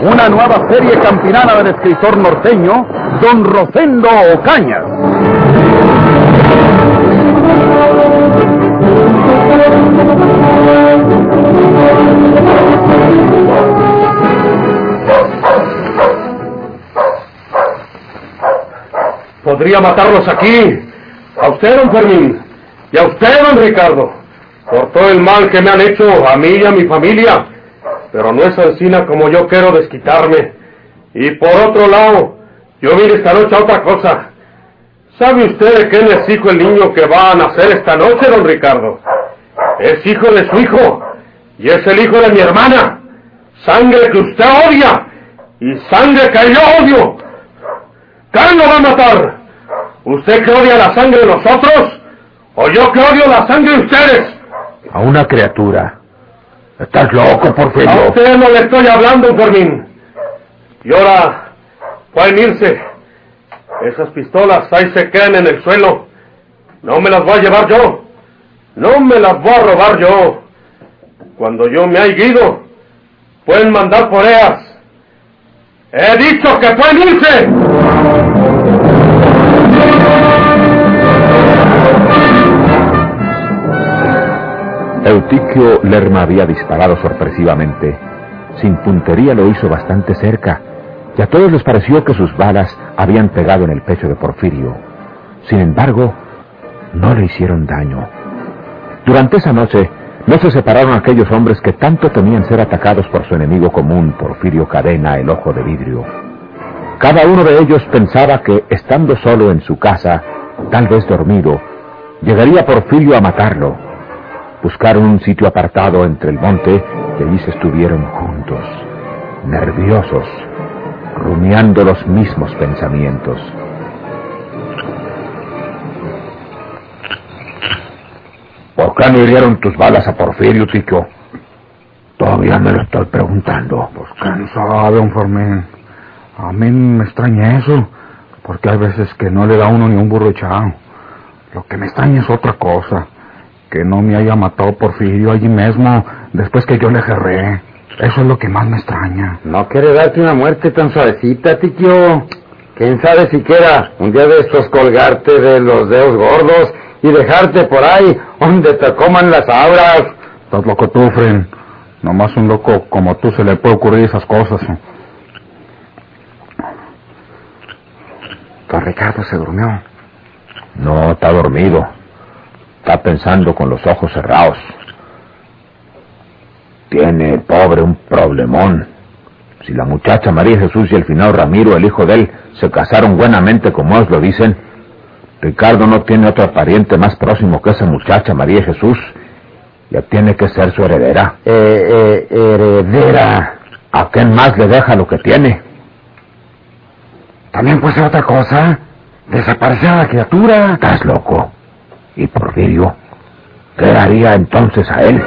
Una nueva serie campinana del escritor norteño, Don Rosendo Ocañas. Podría matarlos aquí. A usted, don Fermín. Y a usted, don Ricardo. Por todo el mal que me han hecho a mí y a mi familia. Pero no es encina como yo quiero desquitarme. Y por otro lado, yo vine esta noche a otra cosa. ¿Sabe usted de quién es hijo el niño que va a nacer esta noche, don Ricardo? Es hijo de su hijo. Y es el hijo de mi hermana. Sangre que usted odia. Y sangre que yo odio. ¿Quién lo va a matar? ¿Usted que odia la sangre de nosotros? ¿O yo que odio la sangre de ustedes? A una criatura. Estás loco, A Porfirio. usted no le estoy hablando, Fermín. Y ahora, pueden irse. Esas pistolas ahí se quedan en el suelo. No me las voy a llevar yo. No me las voy a robar yo. Cuando yo me haya ido, pueden mandar por ellas. He dicho que pueden irse. Eutiquio Lerma había disparado sorpresivamente. Sin puntería lo hizo bastante cerca, y a todos les pareció que sus balas habían pegado en el pecho de Porfirio. Sin embargo, no le hicieron daño. Durante esa noche no se separaron aquellos hombres que tanto temían ser atacados por su enemigo común, Porfirio Cadena, el ojo de vidrio. Cada uno de ellos pensaba que, estando solo en su casa, tal vez dormido, llegaría Porfirio a matarlo. Buscaron un sitio apartado entre el monte y allí se estuvieron juntos, nerviosos, rumiando los mismos pensamientos. ¿Por qué no hirieron tus balas a Porfirio, Tico? Todavía me lo estoy preguntando. Pues quién sabe, don Fermín. A mí me extraña eso, porque hay veces que no le da uno ni un burro echado. Lo que me extraña es otra cosa, que no me haya matado Porfirio allí mismo, después que yo le jerré. Eso es lo que más me extraña. No quiere darte una muerte tan suavecita, tiquio. ¿Quién sabe siquiera un día de estos colgarte de los dedos gordos y dejarte por ahí donde te coman las abras? Estás loco tú, Fren. Nomás un loco como tú se le puede ocurrir esas cosas. Don Ricardo se durmió. No, está dormido. Está pensando con los ojos cerrados. Tiene el pobre un problemón. Si la muchacha María Jesús y el finado Ramiro, el hijo de él, se casaron buenamente como ellos lo dicen, Ricardo no tiene otro pariente más próximo que esa muchacha María Jesús. Ya tiene que ser su heredera. Eh, eh, heredera. ¿A quién más le deja lo que tiene? También puede ser otra cosa. Desaparecer a la criatura. ¿Estás loco? ¿Y Porfirio? ¿Qué haría entonces a él?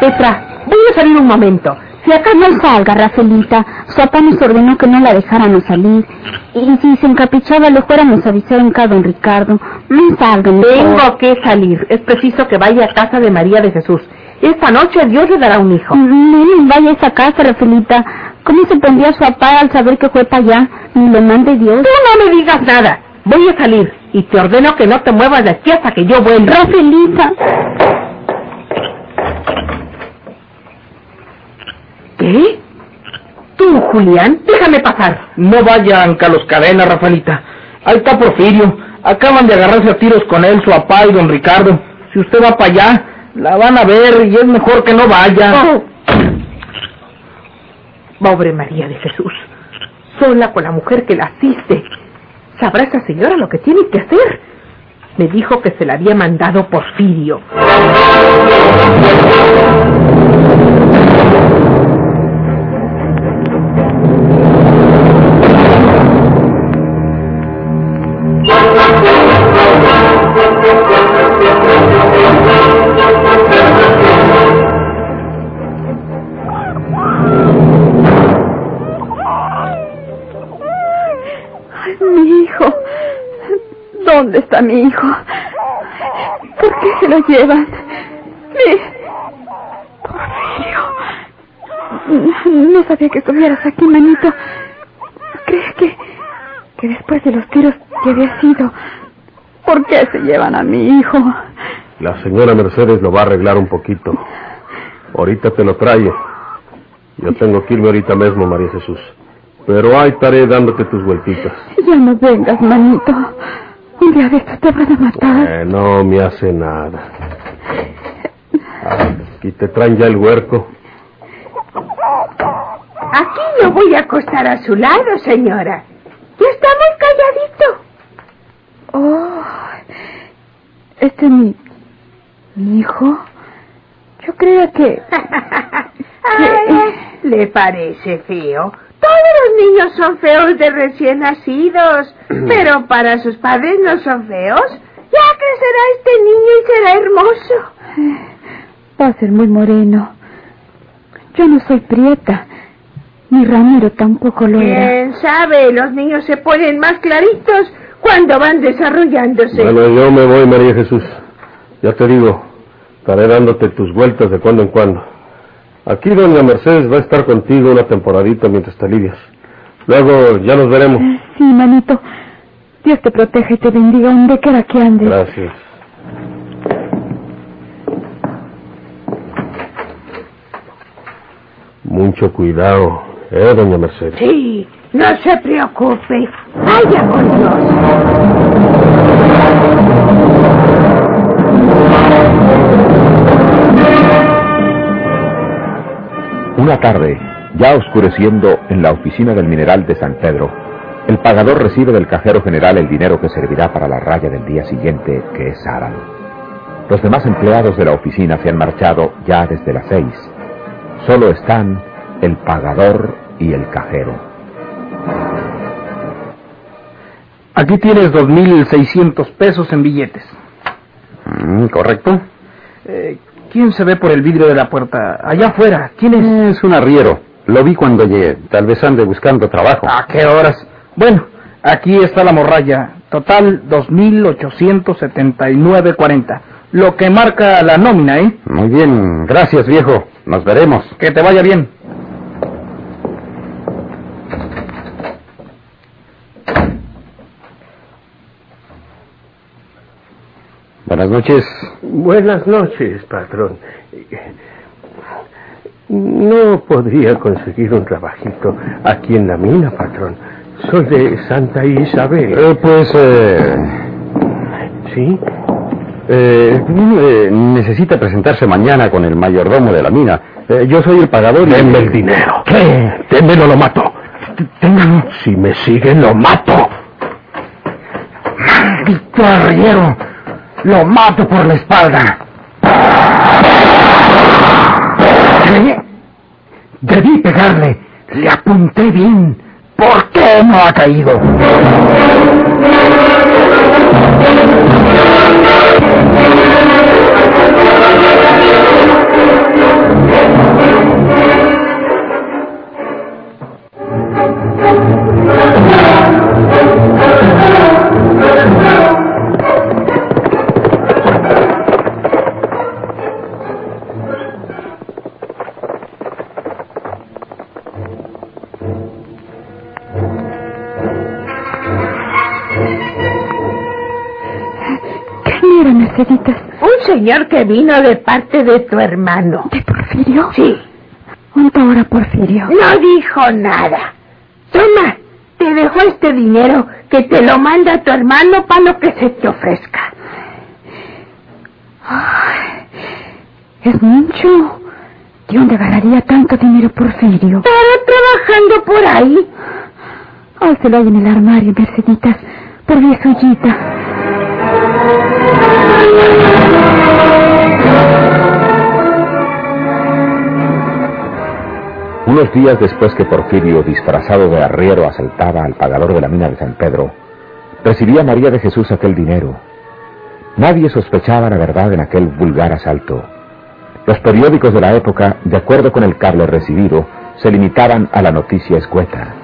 Petra, voy a salir un momento. Si acá no salga, Rafaelita, su papá nos ordenó que no la dejáramos salir. Y si se encaprichaba, le fuéramos a avisar en cada don Ricardo. No salga. Tengo que salir. Es preciso que vaya a casa de María de Jesús. Esta noche Dios le dará un hijo. No vaya a esa casa, Rafaelita. ¿Cómo se pondría su papá al saber que fue para allá? Ni lo mande Dios. Tú no me digas nada. Voy a salir y te ordeno que no te muevas de aquí hasta que yo vuelva. Rafaelita. ¿Qué? Tú, Julián, déjame pasar. No vayan Carlos Cadena, Rafaelita. Ahí está Porfirio. Acaban de agarrarse a tiros con él, su papá y don Ricardo. Si usted va para allá, la van a ver y es mejor que no vaya. Oh. Pobre María de Jesús, sola con la mujer que la asiste. ¿Sabrá esa señora lo que tiene que hacer? Me dijo que se la había mandado Porfirio. ¿Dónde está mi hijo? ¿Por qué se lo llevan? Mi... Porfirio. No sabía que estuvieras aquí, manito. ¿Crees que... que después de los tiros que había sido... ¿Por qué se llevan a mi hijo? La señora Mercedes lo va a arreglar un poquito. Ahorita te lo trae. Yo tengo que irme ahorita mismo, María Jesús. Pero ahí estaré dándote tus vueltitas. Ya no vengas, manito. Un día de estos te van a matar. Eh, no me hace nada. Aquí te traen ya el huerco. Aquí yo voy a acostar a su lado, señora. Ya está muy calladito. Oh, este es mi... mi hijo. Yo creía que... Ay, ¿Le parece feo? Todos los niños son feos de recién nacidos, pero para sus padres no son feos. Ya crecerá este niño y será hermoso. Va a ser muy moreno. Yo no soy prieta. Ni Ramiro tampoco lo era. ¿Quién sabe? Los niños se ponen más claritos cuando van desarrollándose. Bueno, yo me voy, María Jesús. Ya te digo, estaré dándote tus vueltas de cuando en cuando. Aquí doña Mercedes va a estar contigo una temporadita mientras te alivias. Luego ya nos veremos. Sí, manito. Dios te proteja y te bendiga donde quiera que andes. Gracias. Mucho cuidado, ¿eh, doña Mercedes? Sí, no se preocupe. Vaya con Dios. Una tarde, ya oscureciendo en la oficina del mineral de San Pedro, el pagador recibe del cajero general el dinero que servirá para la raya del día siguiente, que es sábado. Los demás empleados de la oficina se han marchado ya desde las seis. Solo están el pagador y el cajero. Aquí tienes 2.600 pesos en billetes. Mm, ¿Correcto? Eh, ¿Quién se ve por el vidrio de la puerta? Allá afuera. ¿Quién es? Es un arriero. Lo vi cuando llegué. Tal vez ande buscando trabajo. ¿A qué horas? Bueno, aquí está la morralla. Total 2.879.40. Lo que marca la nómina, ¿eh? Muy bien. Gracias, viejo. Nos veremos. Que te vaya bien. Buenas noches. Buenas noches, patrón. No podría conseguir un trabajito aquí en la mina, patrón. Soy de Santa Isabel. Eh, pues, eh, ¿Sí? eh, eh, necesita presentarse mañana con el mayordomo de la mina. Eh, yo soy el pagador y... Denme el dinero. ¿Qué? Démelo, lo mato. Téngalo. Si me siguen, lo mato. ¡Maldito arriero! Lo mato por la espalda. ¿Qué? Debí pegarle. Le apunté bien. ¿Por qué no ha caído? Señor que vino de parte de tu hermano. ¿De Porfirio? Sí, ¿Cuánto ahora, Porfirio? no dijo nada. Toma, te dejó este dinero que te lo manda tu hermano para lo que se te ofrezca. Ay, es mucho. ¿De dónde ganaría tanto dinero Porfirio? Pero trabajando por ahí. Ay, se lo hay en el armario, Merceditas, por viejullita. Unos días después que Porfirio, disfrazado de arriero, asaltaba al pagador de la mina de San Pedro, recibía María de Jesús aquel dinero. Nadie sospechaba la verdad en aquel vulgar asalto. Los periódicos de la época, de acuerdo con el cable recibido, se limitaban a la noticia escueta.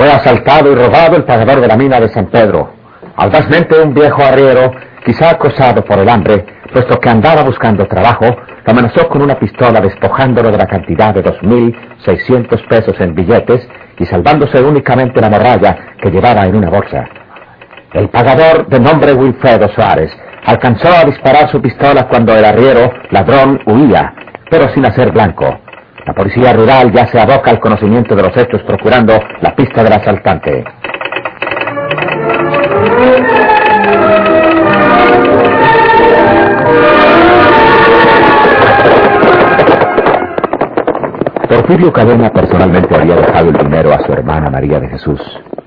Fue asaltado y robado el pagador de la mina de San Pedro. Audazmente un viejo arriero, quizá acosado por el hambre, puesto que andaba buscando trabajo, lo amenazó con una pistola despojándolo de la cantidad de 2.600 pesos en billetes y salvándose únicamente la morralla que llevaba en una bolsa. El pagador, de nombre Wilfredo Suárez, alcanzó a disparar su pistola cuando el arriero, ladrón, huía, pero sin hacer blanco. La policía rural ya se aboca al conocimiento de los hechos procurando la pista del asaltante. Porfirio Cadena personalmente había dejado el dinero a su hermana María de Jesús,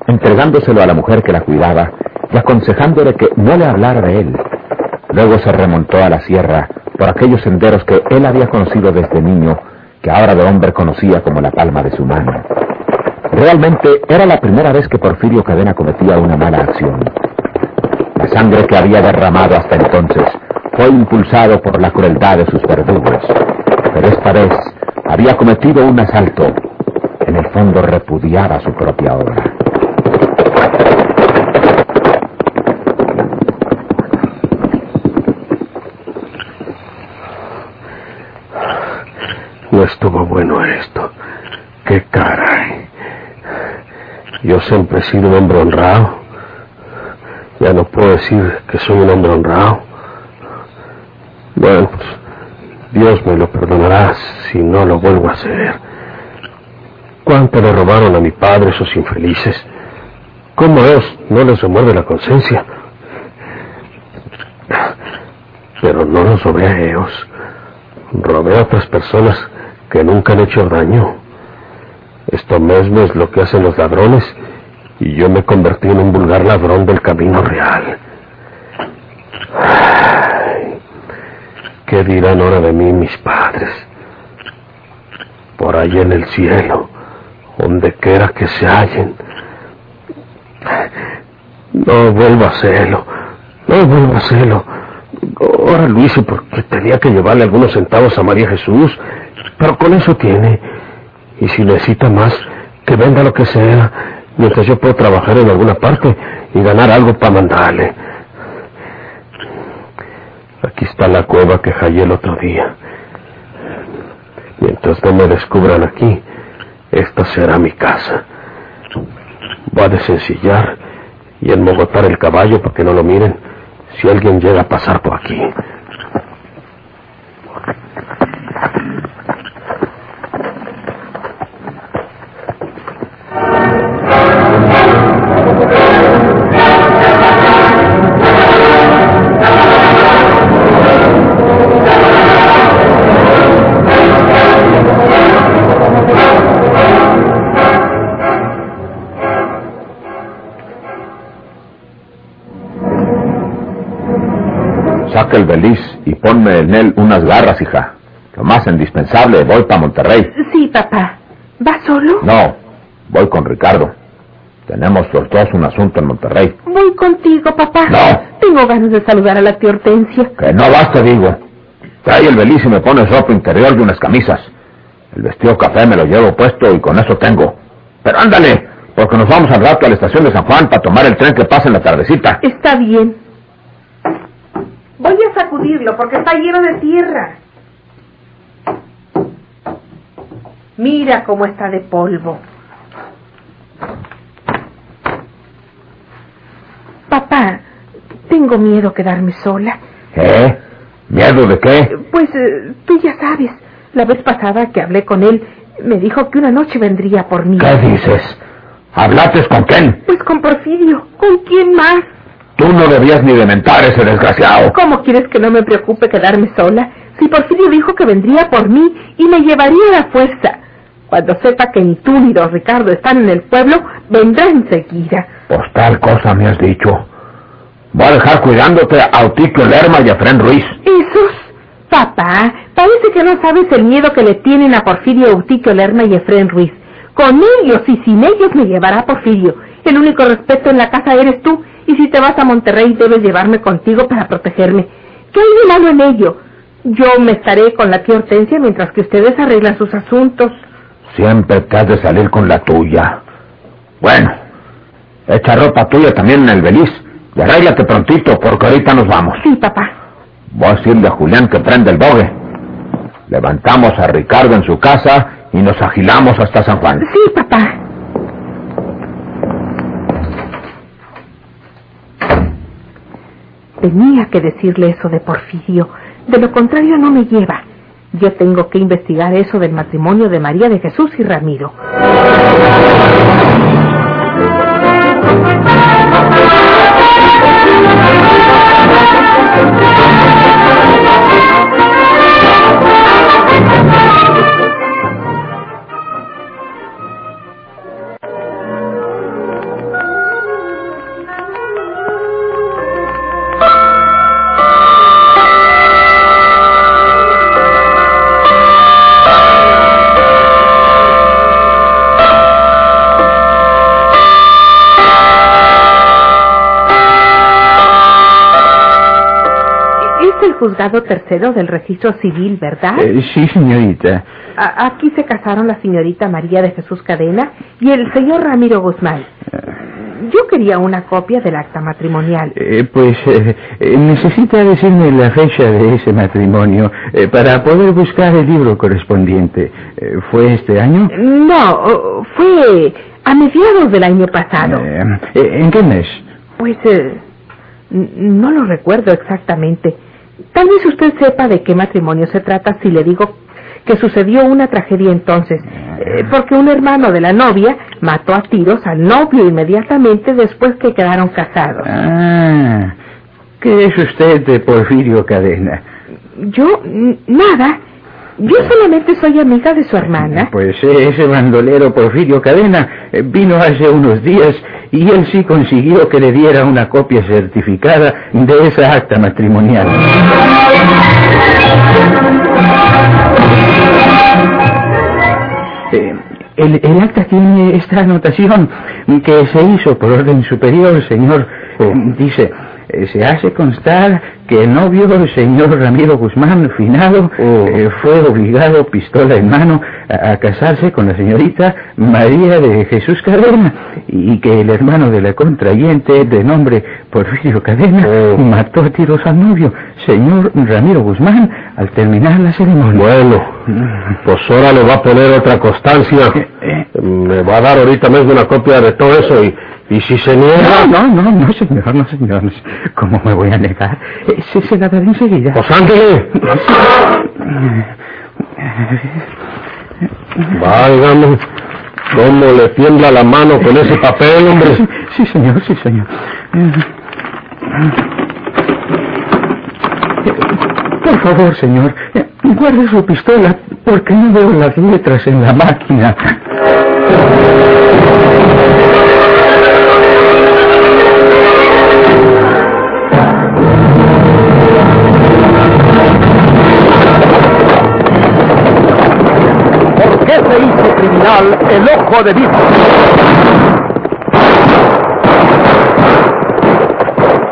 entregándoselo a la mujer que la cuidaba y aconsejándole que no le hablara de él. Luego se remontó a la sierra por aquellos senderos que él había conocido desde niño, que ahora de hombre conocía como la palma de su mano. Realmente era la primera vez que Porfirio Cadena cometía una mala acción. La sangre que había derramado hasta entonces fue impulsado por la crueldad de sus verdugos, pero esta vez había cometido un asalto. En el fondo repudiaba su propia obra. No estuvo bueno esto. Qué caray. Yo siempre he sido un hombre honrado. Ya no puedo decir que soy un hombre honrado. Bueno, pues, Dios me lo perdonará si no lo vuelvo a hacer. ¿Cuánto le robaron a mi padre esos infelices? ¿Cómo es? No les remuerde la conciencia. Pero no los robé a ellos. Robé a otras personas que nunca han hecho daño. Esto mismo es lo que hacen los ladrones y yo me convertí en un vulgar ladrón del camino real. ¿Qué dirán ahora de mí mis padres? Por ahí en el cielo, donde quiera que se hallen. No vuelvo a hacerlo, no vuelvo a hacerlo. Ahora lo hice porque tenía que llevarle algunos centavos a María Jesús, pero con eso tiene. Y si necesita más, que venda lo que sea, mientras yo puedo trabajar en alguna parte y ganar algo para mandarle. Aquí está la cueva que hallé el otro día. Mientras no me descubran aquí, esta será mi casa. Voy a desencillar y enmogotar el caballo para que no lo miren si alguien llega a pasar por aquí. El beliz y ponme en él unas garras, hija. Lo más indispensable, voy para Monterrey. Sí, papá. ¿Va solo? No, voy con Ricardo. Tenemos los dos un asunto en Monterrey. Voy contigo, papá. No. Tengo ganas de saludar a la tía Hortensia. Que no vas, te digo. Trae el beliz y me pones ropa interior y unas camisas. El vestido café me lo llevo puesto y con eso tengo. Pero ándale, porque nos vamos al rato a la estación de San Juan para tomar el tren que pasa en la tardecita. Está bien. Voy a sacudirlo porque está lleno de tierra. Mira cómo está de polvo. Papá, tengo miedo quedarme sola. ¿Eh? ¿Miedo de qué? Pues eh, tú ya sabes, la vez pasada que hablé con él, Me dijo que una noche vendría por mí. ¿Qué dices? ¿Hablates con quién? Pues con Porfirio. ¿Con quién más? Tú no debías ni dementar ese desgraciado. ¿Cómo quieres que no me preocupe quedarme sola? Si Porfirio dijo que vendría por mí y me llevaría a la fuerza. Cuando sepa que ni tú ni don Ricardo están en el pueblo, vendrá enseguida. Pues tal cosa me has dicho. Voy a dejar cuidándote a Eutiquio Lerma y a Fren Ruiz. ¿Esos? Papá, parece que no sabes el miedo que le tienen a Porfirio Eutiquio Lerma y a Efren Ruiz. Con ellos y sin ellos me llevará Porfirio. El único respeto en la casa eres tú, y si te vas a Monterrey debes llevarme contigo para protegerme. ¿Qué hay de malo en ello? Yo me estaré con la tía Hortensia mientras que ustedes arreglan sus asuntos. Siempre te has de salir con la tuya. Bueno, echa ropa tuya también en el beliz y arréglate prontito porque ahorita nos vamos. Sí, papá. Voy a decirle a Julián que prende el bogue. Levantamos a Ricardo en su casa y nos agilamos hasta San Juan. Sí, papá. Tenía que decirle eso de Porfirio. De lo contrario no me lleva. Yo tengo que investigar eso del matrimonio de María de Jesús y Ramiro. Es el juzgado tercero del registro civil, ¿verdad? Eh, sí, señorita. A- aquí se casaron la señorita María de Jesús Cadena y el señor Ramiro Guzmán. Yo quería una copia del acta matrimonial. Eh, pues eh, eh, necesita decirme la fecha de ese matrimonio eh, para poder buscar el libro correspondiente. Eh, ¿Fue este año? No, fue a mediados del año pasado. Eh, eh, ¿En qué mes? Pues eh, no lo recuerdo exactamente. Tal vez usted sepa de qué matrimonio se trata si le digo que sucedió una tragedia entonces, eh, porque un hermano de la novia mató a tiros al novio inmediatamente después que quedaron casados. Ah, ¿qué es usted de Porfirio Cadena? Yo, nada. Yo solamente soy amiga de su hermana. Pues eh, ese bandolero Porfirio Cadena eh, vino hace unos días y él sí consiguió que le diera una copia certificada de esa acta matrimonial. Eh, el, el acta tiene esta anotación que se hizo por orden superior, señor. Eh, Dice, se hace constar que el novio, el señor Ramiro Guzmán, finado, eh, fue obligado, pistola en mano, a, a casarse con la señorita María de Jesús Cadena y que el hermano de la contrayente, de nombre Porfirio Cadena, mató a tiros al novio, señor Ramiro Guzmán, al terminar la ceremonia. Bueno, pues ahora le va a poner otra constancia. Me va a dar ahorita mismo una copia de todo eso y, y si se niega... No, no, no, no, señor, no, señor. ¿Cómo me voy a negar? Eh, Se, se la daré enseguida. Pues ándele. Válgame, cómo le tiembla la mano con ese papel, hombre. Sí, señor, sí, señor. Por favor, señor, guarde su pistola porque no veo las letras en la máquina. El ojo de vidrio?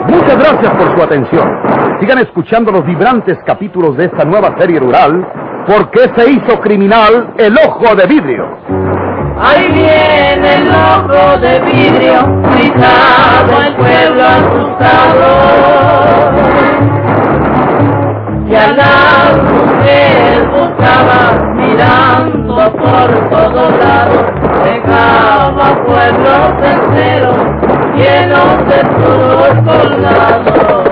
Muchas gracias por su atención. Sigan escuchando los vibrantes capítulos de esta nueva serie rural. ¿Por qué se hizo criminal el ojo de vidrio? Ahí viene el ojo de vidrio, gritaba el pueblo asustado. Y a la buscaba mirando por todos lados, dejaba pueblos enteros llenos de puros colgados.